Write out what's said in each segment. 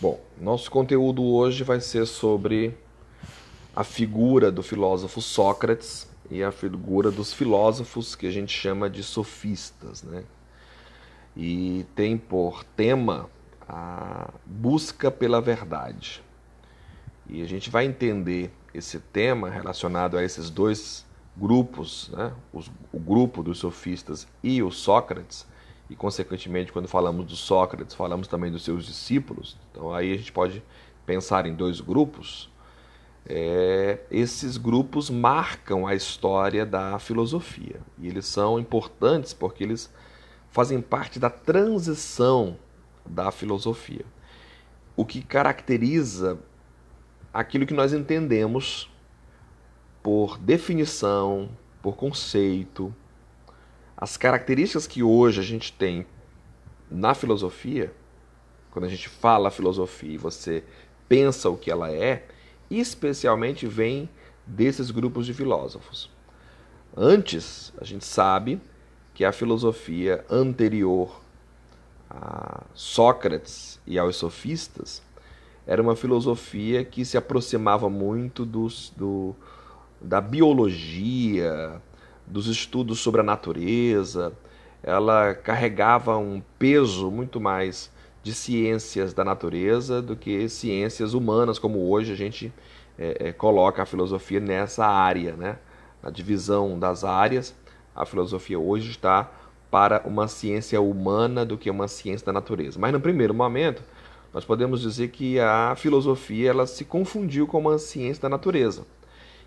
Bom, nosso conteúdo hoje vai ser sobre a figura do filósofo Sócrates e a figura dos filósofos que a gente chama de sofistas, né? E tem por tema a busca pela verdade. E a gente vai entender esse tema relacionado a esses dois grupos, né? O grupo dos sofistas e o Sócrates, e consequentemente quando falamos do Sócrates, falamos também dos seus discípulos. Então aí a gente pode pensar em dois grupos. É, esses grupos marcam a história da filosofia e eles são importantes porque eles fazem parte da transição da filosofia. O que caracteriza aquilo que nós entendemos por definição, por conceito, as características que hoje a gente tem na filosofia, quando a gente fala filosofia e você pensa o que ela é, especialmente vem desses grupos de filósofos. Antes, a gente sabe que a filosofia anterior a Sócrates e aos sofistas era uma filosofia que se aproximava muito dos, do, da biologia, dos estudos sobre a natureza. Ela carregava um peso muito mais de ciências da natureza do que ciências humanas, como hoje a gente é, é, coloca a filosofia nessa área, né? Na divisão das áreas, a filosofia hoje está para uma ciência humana do que uma ciência da natureza. Mas no primeiro momento, nós podemos dizer que a filosofia ela se confundiu com uma ciência da natureza.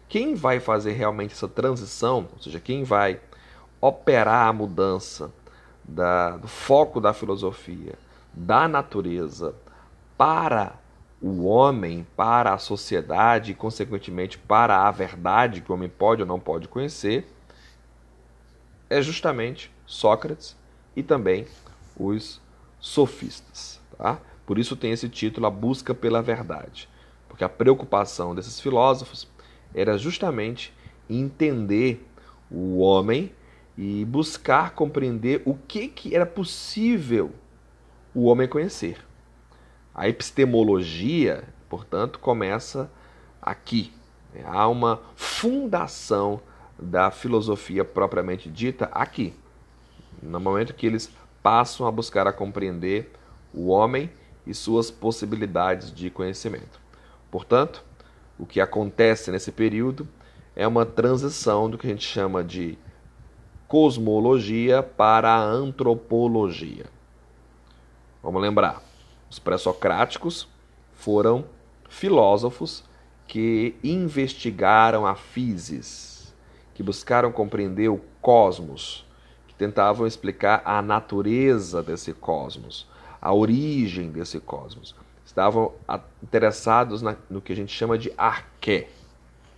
Quem vai fazer realmente essa transição, ou seja, quem vai operar a mudança da, do foco da filosofia da natureza para o homem, para a sociedade e, consequentemente, para a verdade que o homem pode ou não pode conhecer, é justamente Sócrates e também os sofistas. Tá? Por isso tem esse título, A Busca pela Verdade. Porque a preocupação desses filósofos era justamente entender o homem e buscar compreender o que, que era possível o homem conhecer. A epistemologia, portanto, começa aqui. Há uma fundação da filosofia propriamente dita aqui, no momento que eles passam a buscar a compreender o homem e suas possibilidades de conhecimento. Portanto, o que acontece nesse período é uma transição do que a gente chama de cosmologia para a antropologia. Vamos lembrar, os pré-socráticos foram filósofos que investigaram a physis, que buscaram compreender o cosmos, que tentavam explicar a natureza desse cosmos, a origem desse cosmos. Estavam interessados no que a gente chama de arqué,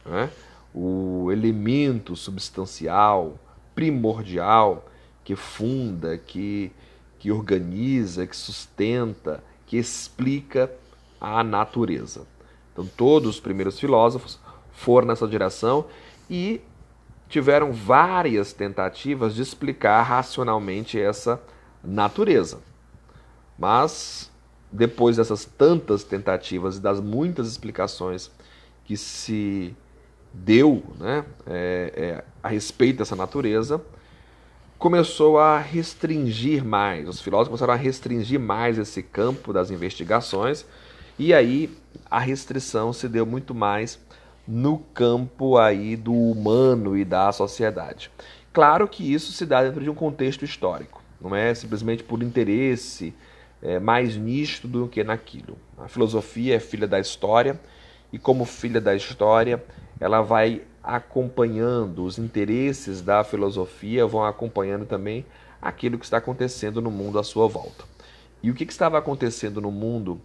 né? o elemento substancial, primordial, que funda, que que organiza, que sustenta, que explica a natureza. Então, todos os primeiros filósofos foram nessa direção e tiveram várias tentativas de explicar racionalmente essa natureza. Mas, depois dessas tantas tentativas e das muitas explicações que se deu né, é, é, a respeito dessa natureza, começou a restringir mais, os filósofos começaram a restringir mais esse campo das investigações, e aí a restrição se deu muito mais no campo aí do humano e da sociedade. Claro que isso se dá dentro de um contexto histórico, não é simplesmente por interesse é, mais nisto do que naquilo. A filosofia é filha da história e como filha da história, ela vai acompanhando os interesses da filosofia, vão acompanhando também aquilo que está acontecendo no mundo à sua volta. E o que, que estava acontecendo no mundo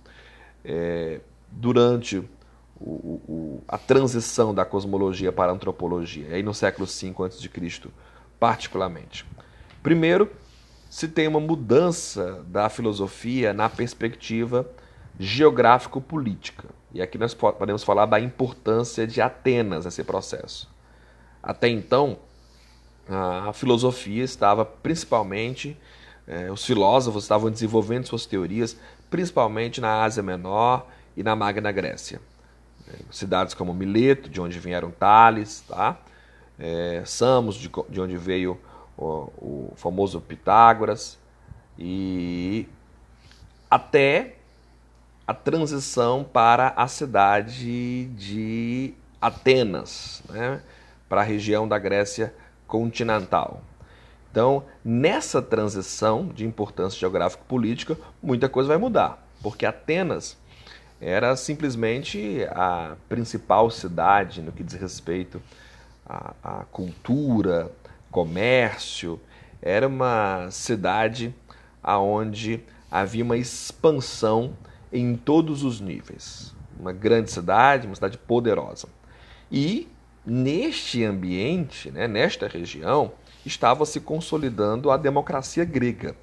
é, durante o, o, a transição da cosmologia para a antropologia, aí no século V a.C., particularmente? Primeiro, se tem uma mudança da filosofia na perspectiva geográfico-política. E aqui nós podemos falar da importância de Atenas nesse processo. Até então, a filosofia estava principalmente é, os filósofos estavam desenvolvendo suas teorias, principalmente na Ásia Menor e na Magna Grécia. É, cidades como Mileto, de onde vieram Tales, tá? É, Samos, de, de onde veio o, o famoso Pitágoras, e até a transição para a cidade de Atenas, né? para a região da Grécia continental. Então, nessa transição de importância geográfico-política, muita coisa vai mudar, porque Atenas era simplesmente a principal cidade no que diz respeito à, à cultura, comércio, era uma cidade aonde havia uma expansão em todos os níveis. Uma grande cidade, uma cidade poderosa. E neste ambiente, né, nesta região, estava se consolidando a democracia grega.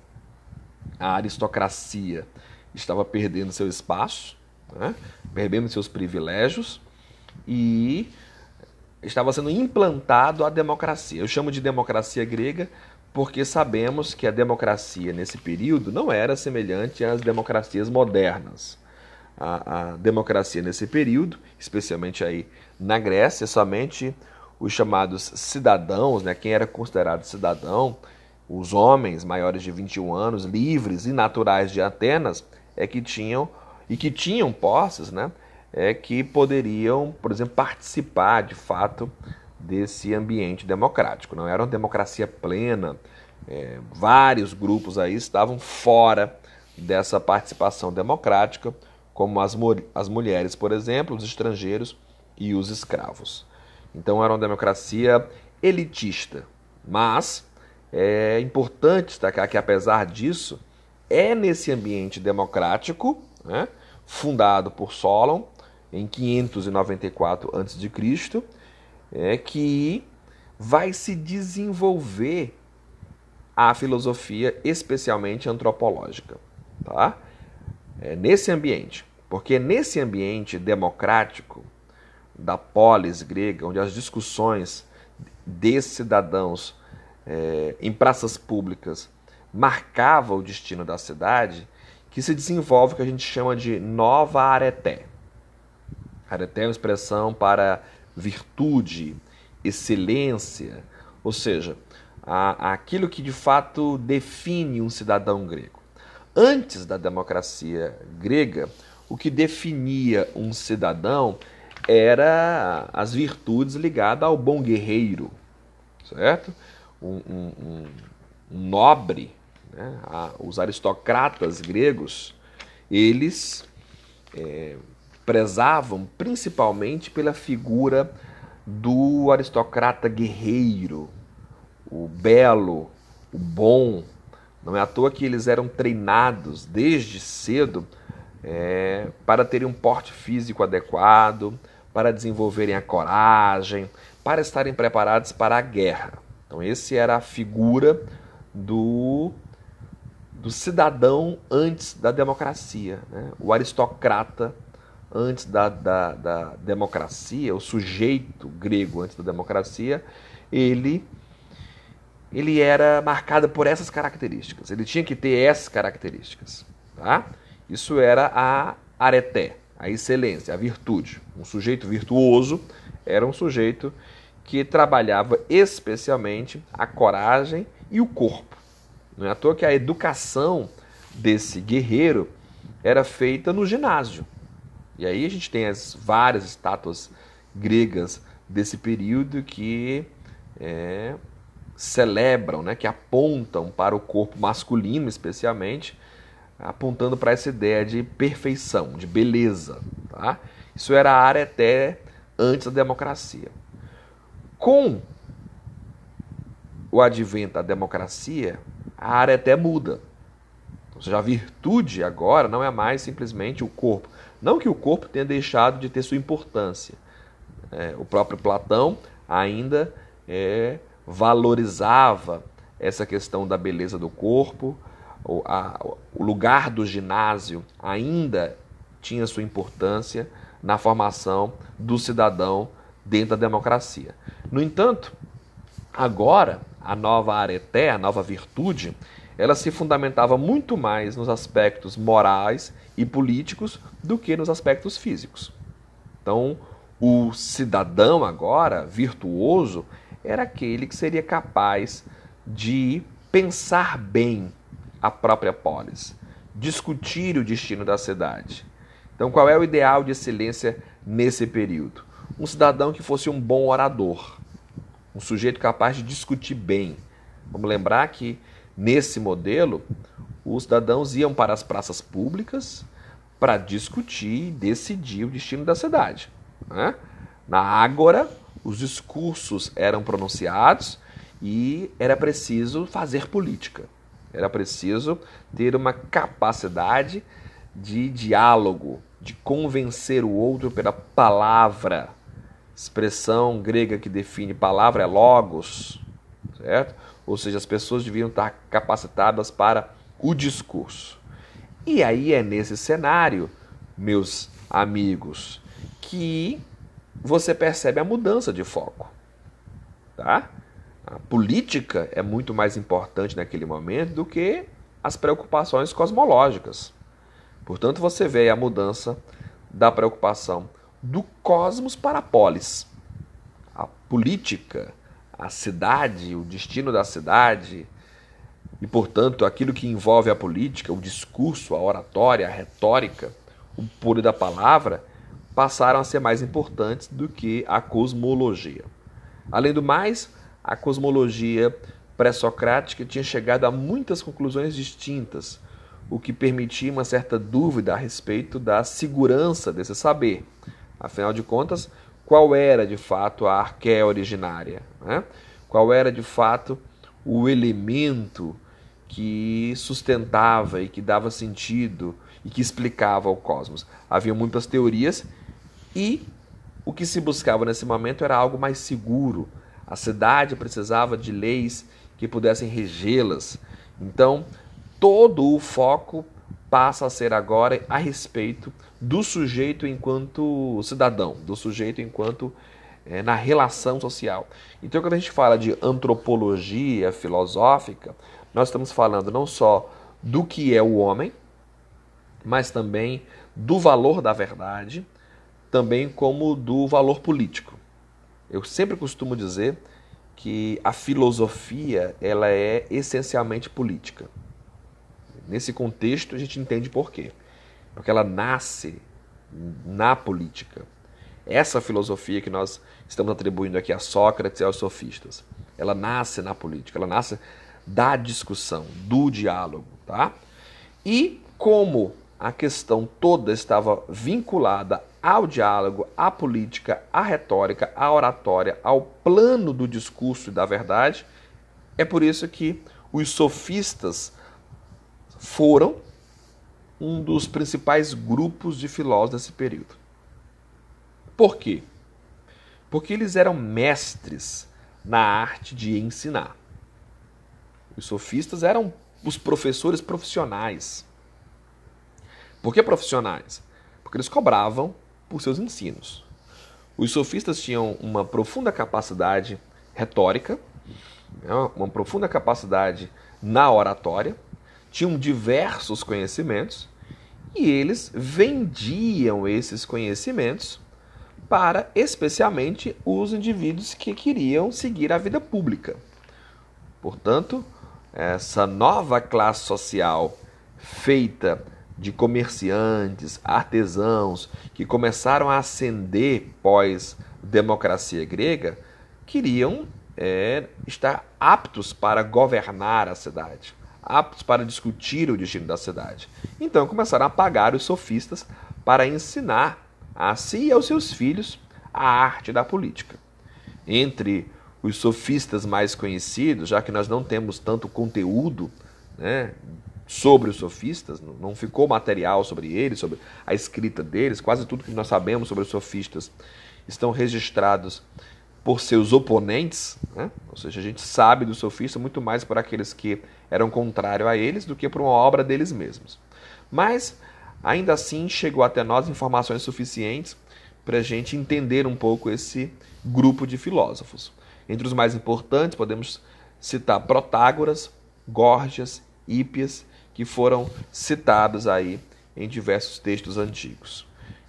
A aristocracia estava perdendo seu espaço, né, perdendo seus privilégios e estava sendo implantado a democracia. Eu chamo de democracia grega porque sabemos que a democracia nesse período não era semelhante às democracias modernas. A, a democracia nesse período, especialmente aí na Grécia, somente os chamados cidadãos, né, quem era considerado cidadão, os homens maiores de 21 anos, livres e naturais de Atenas, é que tinham e que tinham posses, né, é que poderiam, por exemplo, participar de fato desse ambiente democrático. Não era uma democracia plena. É, vários grupos aí estavam fora dessa participação democrática, como as, as mulheres, por exemplo, os estrangeiros e os escravos. Então era uma democracia elitista. Mas é importante destacar que, apesar disso, é nesse ambiente democrático, né, fundado por Solon em 594 a.C., é que vai se desenvolver a filosofia, especialmente antropológica, tá? É nesse ambiente, porque nesse ambiente democrático da polis grega, onde as discussões de cidadãos é, em praças públicas marcavam o destino da cidade, que se desenvolve o que a gente chama de nova areté. É uma expressão para virtude, excelência, ou seja, a, aquilo que de fato define um cidadão grego. Antes da democracia grega, o que definia um cidadão era as virtudes ligadas ao bom guerreiro, certo? Um, um, um, um nobre, né? os aristocratas gregos, eles é, prezavam principalmente pela figura do aristocrata guerreiro, o belo, o bom. Não é à toa que eles eram treinados desde cedo é, para terem um porte físico adequado, para desenvolverem a coragem, para estarem preparados para a guerra. Então, esse era a figura do, do cidadão antes da democracia, né? o aristocrata antes da, da, da democracia, o sujeito grego antes da democracia, ele ele era marcado por essas características. Ele tinha que ter essas características. Tá? Isso era a areté, a excelência, a virtude. Um sujeito virtuoso era um sujeito que trabalhava especialmente a coragem e o corpo. Não é à toa que a educação desse guerreiro era feita no ginásio. E aí a gente tem as várias estátuas gregas desse período que é, celebram, né, que apontam para o corpo masculino, especialmente, apontando para essa ideia de perfeição, de beleza. Tá? Isso era a área até antes da democracia. Com o advento da democracia, a área até muda. Ou seja, a virtude agora não é mais simplesmente o corpo, não que o corpo tenha deixado de ter sua importância. É, o próprio Platão ainda é, valorizava essa questão da beleza do corpo, o, a, o lugar do ginásio ainda tinha sua importância na formação do cidadão dentro da democracia. No entanto, agora a nova areté, a nova virtude, ela se fundamentava muito mais nos aspectos morais e políticos do que nos aspectos físicos. Então, o cidadão agora, virtuoso, era aquele que seria capaz de pensar bem a própria polis, discutir o destino da cidade. Então, qual é o ideal de excelência nesse período? Um cidadão que fosse um bom orador, um sujeito capaz de discutir bem. Vamos lembrar que nesse modelo, os cidadãos iam para as praças públicas para discutir e decidir o destino da cidade. Né? Na Ágora, os discursos eram pronunciados e era preciso fazer política. Era preciso ter uma capacidade de diálogo, de convencer o outro pela palavra. Expressão grega que define palavra é logos, certo? Ou seja, as pessoas deviam estar capacitadas para o discurso. E aí é nesse cenário, meus amigos, que você percebe a mudança de foco. Tá? A política é muito mais importante naquele momento do que as preocupações cosmológicas. Portanto, você vê a mudança da preocupação do cosmos para a polis. A política, a cidade, o destino da cidade, e, portanto, aquilo que envolve a política, o discurso, a oratória, a retórica, o puro da palavra, passaram a ser mais importantes do que a cosmologia. Além do mais, a cosmologia pré-socrática tinha chegado a muitas conclusões distintas, o que permitia uma certa dúvida a respeito da segurança desse saber. Afinal de contas, qual era de fato a arqué originária? Né? Qual era de fato o elemento que sustentava e que dava sentido e que explicava o cosmos? Havia muitas teorias e o que se buscava nesse momento era algo mais seguro. A cidade precisava de leis que pudessem regê-las. Então, todo o foco passa a ser agora a respeito do sujeito enquanto cidadão, do sujeito enquanto é, na relação social. Então, quando a gente fala de antropologia filosófica, nós estamos falando não só do que é o homem, mas também do valor da verdade, também como do valor político. Eu sempre costumo dizer que a filosofia ela é essencialmente política. Nesse contexto a gente entende por quê. Porque ela nasce na política. Essa filosofia que nós estamos atribuindo aqui a Sócrates e aos sofistas, ela nasce na política, ela nasce da discussão, do diálogo, tá? E como a questão toda estava vinculada ao diálogo, à política, à retórica, à oratória, ao plano do discurso e da verdade. É por isso que os sofistas foram um dos principais grupos de filósofos desse período. Por quê? Porque eles eram mestres na arte de ensinar. Os sofistas eram os professores profissionais. Por que profissionais? Porque eles cobravam por seus ensinos. Os sofistas tinham uma profunda capacidade retórica, né, uma profunda capacidade na oratória, tinham diversos conhecimentos e eles vendiam esses conhecimentos para especialmente os indivíduos que queriam seguir a vida pública. Portanto, essa nova classe social feita de comerciantes, artesãos que começaram a ascender pós democracia grega, queriam é, estar aptos para governar a cidade, aptos para discutir o destino da cidade. Então começaram a pagar os sofistas para ensinar a si e aos seus filhos a arte da política. Entre os sofistas mais conhecidos, já que nós não temos tanto conteúdo né, sobre os sofistas, não ficou material sobre eles, sobre a escrita deles, quase tudo que nós sabemos sobre os sofistas estão registrados por seus oponentes, né? ou seja, a gente sabe do sofista muito mais por aqueles que eram contrários a eles do que por uma obra deles mesmos. Mas, ainda assim, chegou até nós informações suficientes para a gente entender um pouco esse grupo de filósofos. Entre os mais importantes, podemos citar Protágoras, Górgias ípias que foram citados aí em diversos textos antigos.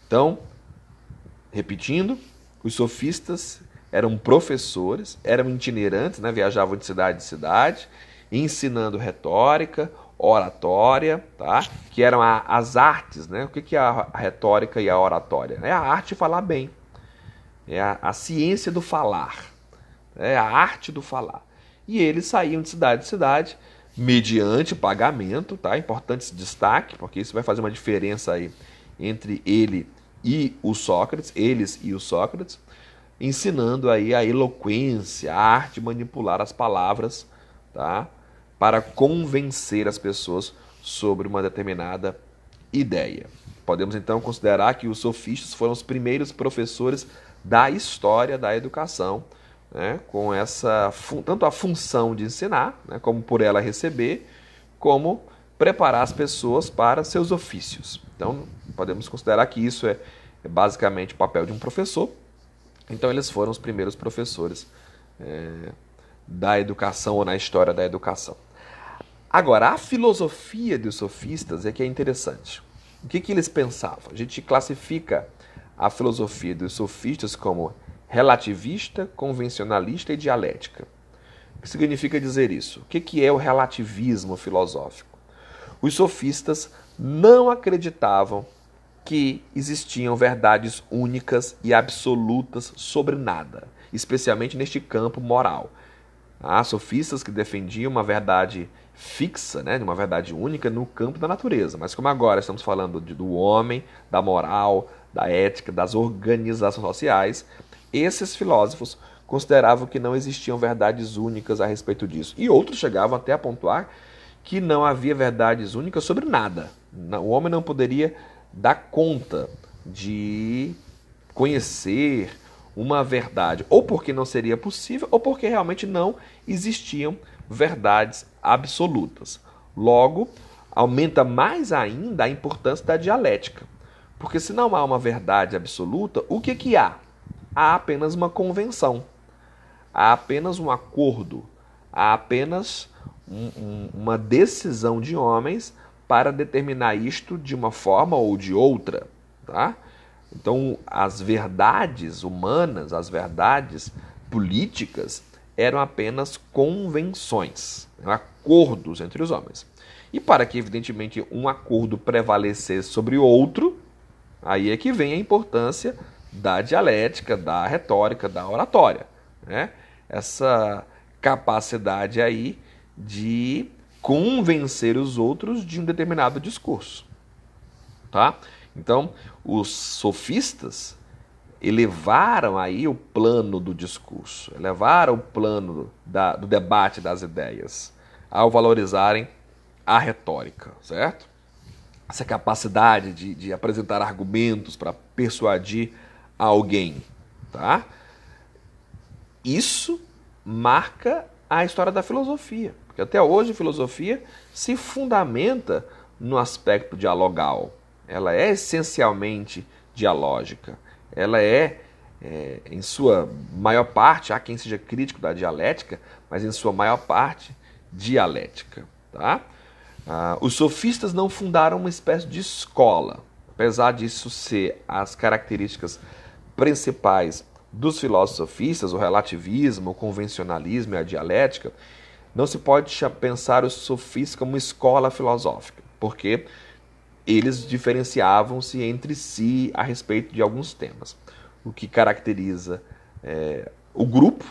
Então, repetindo, os sofistas eram professores, eram itinerantes, né? viajavam de cidade em cidade, ensinando retórica, oratória, tá? que eram a, as artes. Né? O que, que é a retórica e a oratória? É a arte de falar bem, é a, a ciência do falar, é a arte do falar. E eles saíam de cidade em cidade, mediante pagamento, tá? Importante esse destaque, porque isso vai fazer uma diferença aí entre ele e o Sócrates, eles e o Sócrates, ensinando aí a eloquência, a arte de manipular as palavras, tá? Para convencer as pessoas sobre uma determinada ideia. Podemos então considerar que os sofistas foram os primeiros professores da história da educação, né? com essa tanto a função de ensinar, né? como por ela receber, como preparar as pessoas para seus ofícios. Então, podemos considerar que isso é, é basicamente o papel de um professor, então eles foram os primeiros professores é, da educação ou na história da educação. Agora, a filosofia dos sofistas é que é interessante. O que, que eles pensavam? A gente classifica a filosofia dos sofistas como relativista, convencionalista e dialética. O que significa dizer isso? O que, que é o relativismo filosófico? Os sofistas não acreditavam que existiam verdades únicas e absolutas sobre nada, especialmente neste campo moral. Há sofistas que defendiam uma verdade fixa, né, uma verdade única no campo da natureza. Mas como agora estamos falando do homem, da moral, da ética, das organizações sociais, esses filósofos consideravam que não existiam verdades únicas a respeito disso. E outros chegavam até a pontuar que não havia verdades únicas sobre nada. O homem não poderia dar conta de conhecer uma verdade, ou porque não seria possível, ou porque realmente não existiam verdades absolutas. Logo, aumenta mais ainda a importância da dialética. Porque se não há uma verdade absoluta, o que, que há? Há apenas uma convenção, há apenas um acordo, há apenas um, um, uma decisão de homens para determinar isto de uma forma ou de outra, tá? Então, as verdades humanas, as verdades políticas eram apenas convenções, acordos entre os homens. E para que, evidentemente, um acordo prevalecesse sobre outro, aí é que vem a importância da dialética, da retórica, da oratória. Né? Essa capacidade aí de convencer os outros de um determinado discurso. Tá? Então, os sofistas elevaram aí o plano do discurso, elevaram o plano da, do debate das ideias, ao valorizarem a retórica, certo? Essa capacidade de, de apresentar argumentos para persuadir alguém, tá? Isso marca a história da filosofia. Porque até hoje a filosofia se fundamenta no aspecto dialogal. Ela é essencialmente dialógica. Ela é, é, em sua maior parte, há quem seja crítico da dialética, mas em sua maior parte, dialética. Tá? Ah, os sofistas não fundaram uma espécie de escola, apesar disso ser as características principais dos filósofos sofistas, o relativismo, o convencionalismo e a dialética, não se pode pensar os sofistas como escola filosófica, porque eles diferenciavam-se entre si a respeito de alguns temas. O que caracteriza é, o grupo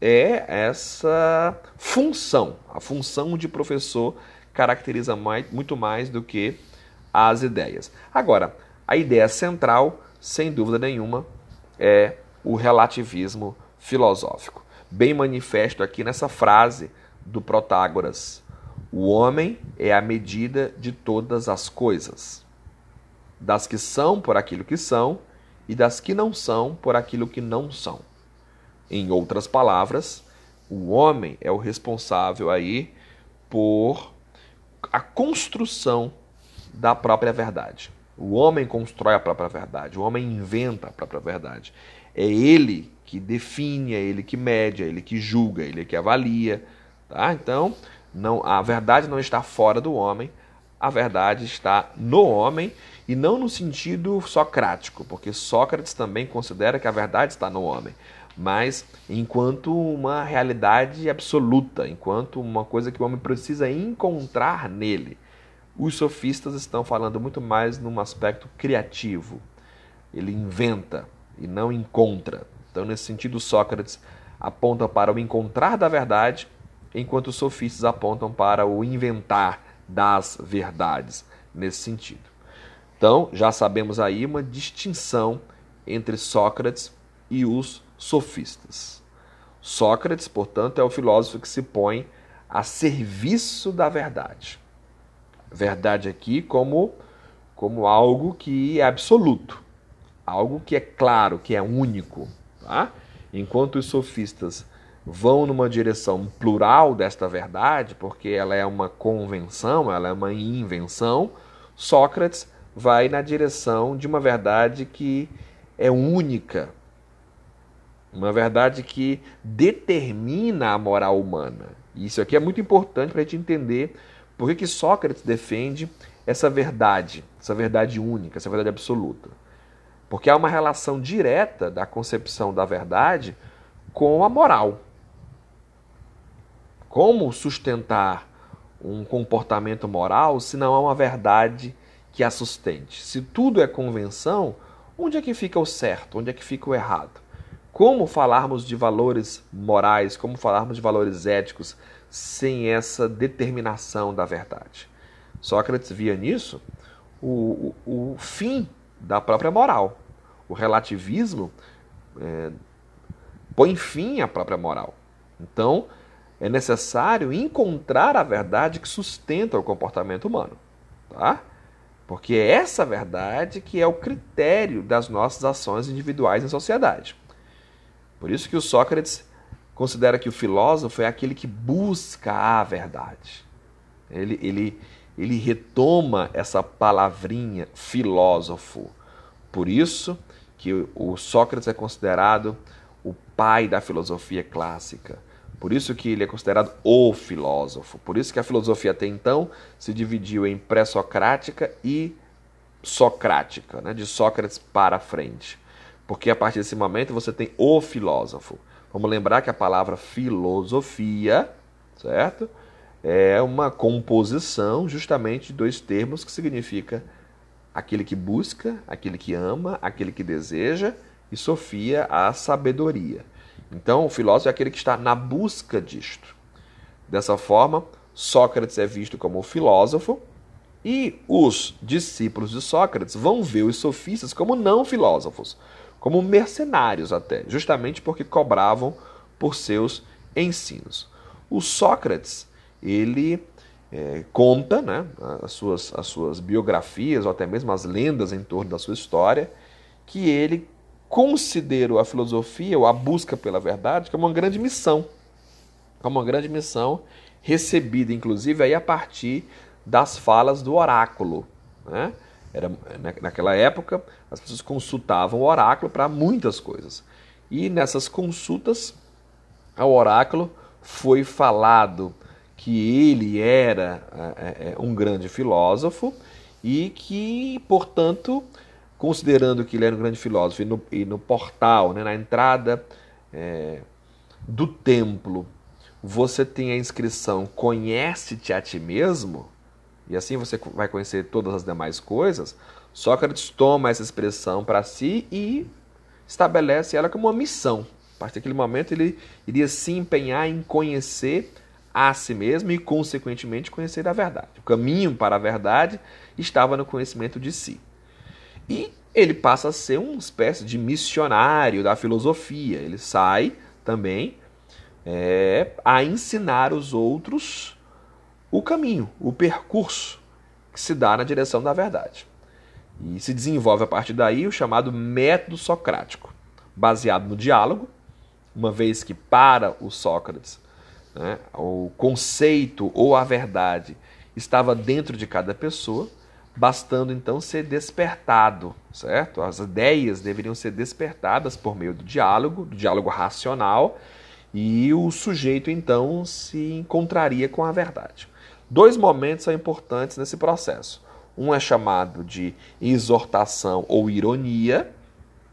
é essa função. A função de professor caracteriza mais, muito mais do que as ideias. Agora, a ideia central, sem dúvida nenhuma, é o relativismo filosófico. Bem manifesto aqui nessa frase do Protágoras. O homem é a medida de todas as coisas, das que são por aquilo que são e das que não são por aquilo que não são. Em outras palavras, o homem é o responsável aí por a construção da própria verdade. O homem constrói a própria verdade, o homem inventa a própria verdade. É ele que define, é ele que mede, é ele que julga, é ele que avalia. Tá? Então, Não, a verdade não está fora do homem, a verdade está no homem e não no sentido socrático, porque Sócrates também considera que a verdade está no homem, mas enquanto uma realidade absoluta, enquanto uma coisa que o homem precisa encontrar nele. Os sofistas estão falando muito mais num aspecto criativo. Ele inventa e não encontra. Então, nesse sentido, Sócrates aponta para o encontrar da verdade, enquanto os sofistas apontam para o inventar das verdades, nesse sentido. Então, já sabemos aí uma distinção entre Sócrates e os sofistas. Sócrates, portanto, é o filósofo que se põe a serviço da verdade. Verdade aqui como, como algo que é absoluto, algo que é claro, que é único. Tá? Enquanto os sofistas vão numa direção plural desta verdade, porque ela é uma convenção, ela é uma invenção, Sócrates vai na direção de uma verdade que é única, uma verdade que determina a moral humana. Isso aqui é muito importante para a gente entender por que, que Sócrates defende essa verdade, essa verdade única, essa verdade absoluta. Porque há uma relação direta da concepção da verdade com a moral. Como sustentar um comportamento moral se não há uma verdade que a sustente? Se tudo é convenção, onde é que fica o certo? Onde é que fica o errado? Como falarmos de valores morais, como falarmos de valores éticos sem essa determinação da verdade? Sócrates via nisso o, o, o fim da própria moral. O relativismo é, põe fim à própria moral. Então, é necessário encontrar a verdade que sustenta o comportamento humano. Tá? Porque é essa verdade que é o critério das nossas ações individuais em sociedade. Por isso que o Sócrates considera que o filósofo é aquele que busca a verdade. Ele, ele, ele retoma essa palavrinha filósofo. Por isso que o Sócrates é considerado o pai da filosofia clássica. Por isso que ele é considerado o filósofo. Por isso que a filosofia até então se dividiu em pré-socrática e socrática, né? de Sócrates para frente. Porque a partir desse momento você tem o filósofo. Vamos lembrar que a palavra filosofia, certo? É uma composição justamente de dois termos que significa aquele que busca, aquele que ama, aquele que deseja, e Sofia, a sabedoria. Então, o filósofo é aquele que está na busca disto. Dessa forma, Sócrates é visto como filósofo, e os discípulos de Sócrates vão ver os sofistas como não filósofos, como mercenários até, justamente porque cobravam por seus ensinos. O Sócrates, ele é, conta né, as, suas, as suas biografias, ou até mesmo as lendas em torno da sua história, que ele considerou a filosofia, ou a busca pela verdade, como uma grande missão. Como uma grande missão, recebida inclusive aí a partir das falas do oráculo. Né? Era, naquela época, as pessoas consultavam o oráculo para muitas coisas. E nessas consultas ao oráculo foi falado que ele era é, é, um grande filósofo e que, portanto, considerando que ele era um grande filósofo e no, e no portal, né, na entrada é, do templo, você tem a inscrição Conhece-te a ti mesmo, e assim você vai conhecer todas as demais coisas, Sócrates toma essa expressão para si e estabelece ela como uma missão. A partir daquele momento, ele iria se empenhar em conhecer a si mesmo e, consequentemente, conhecer a verdade. O caminho para a verdade estava no conhecimento de si. E ele passa a ser uma espécie de missionário da filosofia. Ele sai também é, a ensinar os outros o caminho, o percurso que se dá na direção da verdade. E se desenvolve a partir daí o chamado método socrático, baseado no diálogo, uma vez que para o Sócrates né, o conceito ou a verdade estava dentro de cada pessoa, bastando então ser despertado, certo? As ideias deveriam ser despertadas por meio do diálogo, do diálogo racional, e o sujeito então se encontraria com a verdade. Dois momentos são importantes nesse processo. Um é chamado de exortação ou ironia,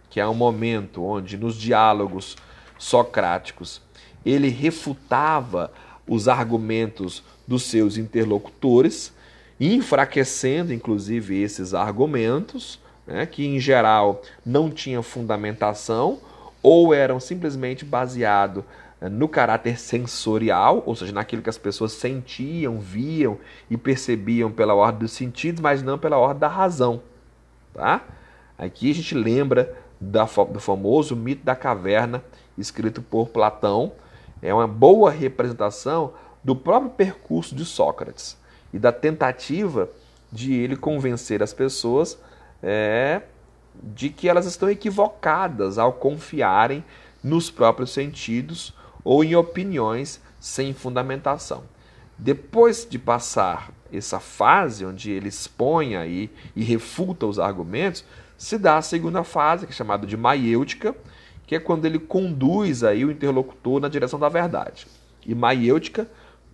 que é um momento onde nos diálogos socráticos ele refutava os argumentos dos seus interlocutores, enfraquecendo inclusive esses argumentos, né, que em geral não tinham fundamentação ou eram simplesmente baseados eh, no caráter sensorial, ou seja, naquilo que as pessoas sentiam, viam e percebiam pela ordem dos sentidos, mas não pela ordem da razão. Tá? Aqui a gente lembra da, do famoso mito da caverna, escrito por Platão. É uma boa representação do próprio percurso de Sócrates e da tentativa de ele convencer as pessoas é, de que elas estão equivocadas ao confiarem nos próprios sentidos ou em opiniões sem fundamentação. Depois de passar essa fase onde ele expõe aí e refuta os argumentos, se dá a segunda fase, que é chamada de maiêutica, que é quando ele conduz aí o interlocutor na direção da verdade. E maiêutica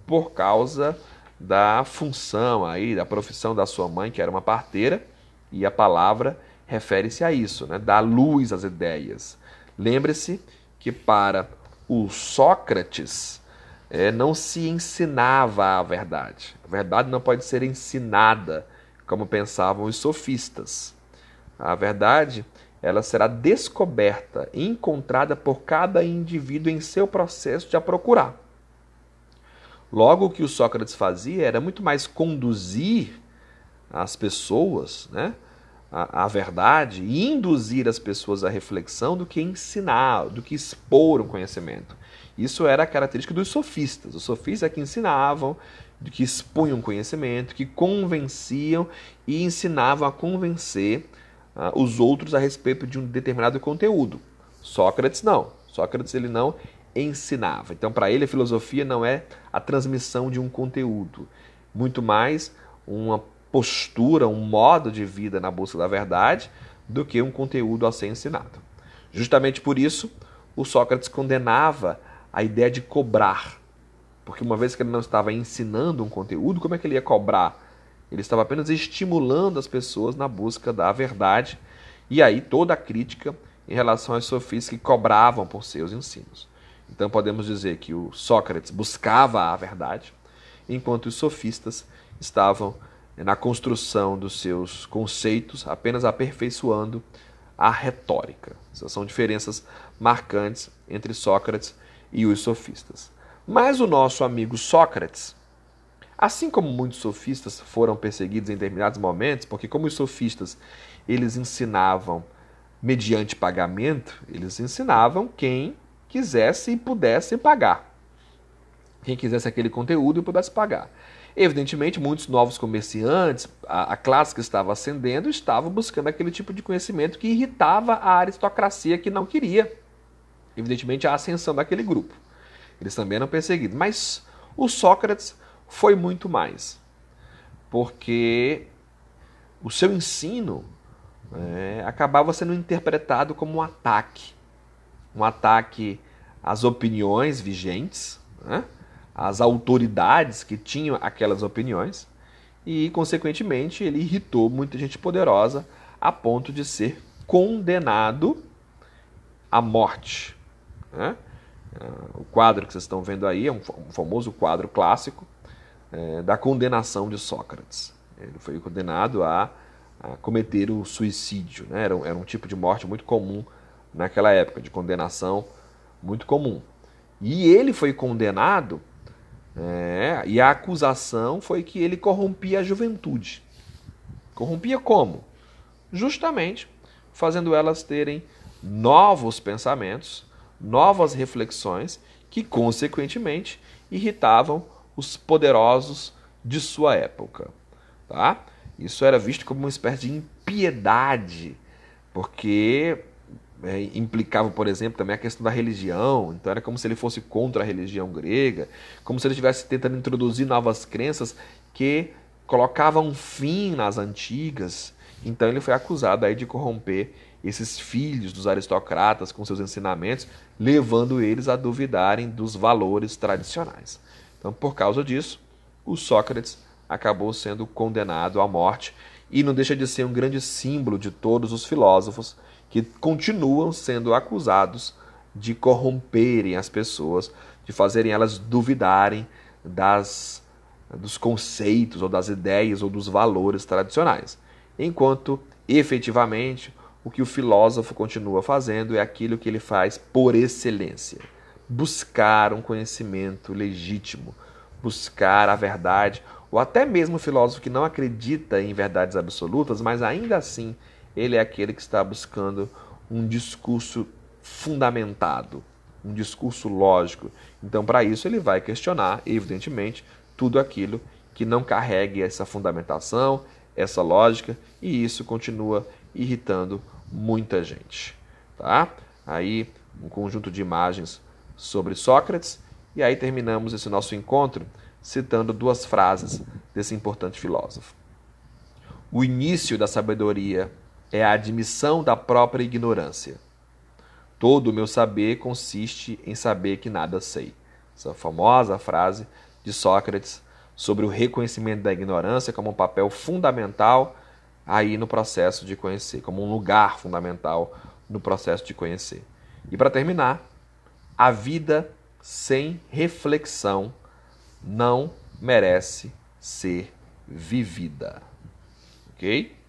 por causa da função aí, da profissão da sua mãe, que era uma parteira, e a palavra refere-se a isso, né? dar luz às ideias. Lembre-se que para o Sócrates é, não se ensinava a verdade. A verdade não pode ser ensinada, como pensavam os sofistas. A verdade ela será descoberta encontrada por cada indivíduo em seu processo de a procurar. Logo, o que o Sócrates fazia era muito mais conduzir as pessoas né, à, à verdade e induzir as pessoas à reflexão do que ensinar, do que expor o conhecimento. Isso era a característica dos sofistas. Os sofistas é que ensinavam, que expunham conhecimento, que convenciam e ensinavam a convencer uh, os outros a respeito de um determinado conteúdo. Sócrates não. Sócrates ele não ensinava. Então, para ele, a filosofia não é a transmissão de um conteúdo, muito mais uma postura, um modo de vida na busca da verdade, do que um conteúdo a ser ensinado. Justamente por isso, o Sócrates condenava a ideia de cobrar. Porque uma vez que ele não estava ensinando um conteúdo, como é que ele ia cobrar ele estava apenas estimulando as pessoas na busca da verdade. E aí toda a crítica em relação aos sofistas que cobravam por seus ensinos. Então podemos dizer que o Sócrates buscava a verdade, enquanto os sofistas estavam na construção dos seus conceitos, apenas aperfeiçoando a retórica. Essas são diferenças marcantes entre Sócrates e os sofistas. Mas o nosso amigo Sócrates, Assim como muitos sofistas foram perseguidos em determinados momentos, porque como os sofistas eles ensinavam mediante pagamento, eles ensinavam quem quisesse e pudesse pagar. Quem quisesse aquele conteúdo e pudesse pagar. Evidentemente, muitos novos comerciantes, a, a, classe que estava ascendendo, estavam buscando aquele tipo de conhecimento que irritava a aristocracia que não queria, evidentemente, a ascensão daquele grupo. Eles também eram perseguidos. Mas o Sócrates foi muito mais. Porque o seu ensino é, acabava sendo interpretado como um ataque. Um ataque às opiniões vigentes, né? às autoridades que tinham aquelas opiniões, e, consequentemente, ele irritou muita gente poderosa a ponto de ser condenado à morte. Né? O quadro que vocês estão vendo aí é um famoso quadro clássico é, da condenação de Sócrates. Ele foi condenado a, a cometer o suicídio. Né? Era, era um tipo de morte muito comum naquela época, de condenação muito comum. E ele foi condenado, é, e a acusação foi que ele corrompia a juventude. Corrompia como? Justamente fazendo elas terem novos pensamentos, novas reflexões, que consequentemente irritavam os poderosos de sua época. Tá? Isso era visto como uma espécie de impiedade, porque é, implicava, por exemplo, também a questão da religião. Então era como se ele fosse contra a religião grega, como se ele estivesse tentando introduzir novas crenças que colocavam fim nas antigas, Então ele foi acusado aí de corromper esses filhos dos aristocratas com seus ensinamentos, levando eles a duvidarem dos valores tradicionais. Então, por causa disso, o Sócrates acabou sendo condenado à morte e não deixa de ser um grande símbolo de todos os filósofos que continuam sendo acusados de corromperem as pessoas, de fazerem elas duvidarem das dos conceitos ou das ideias ou dos valores tradicionais. Enquanto efetivamente o que o filósofo continua fazendo é aquilo que ele faz por excelência: buscar um conhecimento legítimo, buscar a verdade, ou até mesmo o filósofo que não acredita em verdades absolutas, mas ainda assim ele é aquele que está buscando um discurso fundamentado, um discurso lógico. Então, para isso, ele vai questionar, evidentemente, tudo aquilo que não carregue essa fundamentação, essa lógica, e isso continua irritando muita gente, tá? Aí um conjunto de imagens sobre Sócrates e aí terminamos esse nosso encontro citando duas frases desse importante filósofo. O início da sabedoria é a admissão da própria ignorância. Todo o meu saber consiste em saber que nada sei. Essa famosa frase de Sócrates sobre o reconhecimento da ignorância como um papel fundamental aí no processo de conhecer, como um lugar fundamental no processo de conhecer. E para terminar, a vida sem reflexão não merece ser vivida. Ok?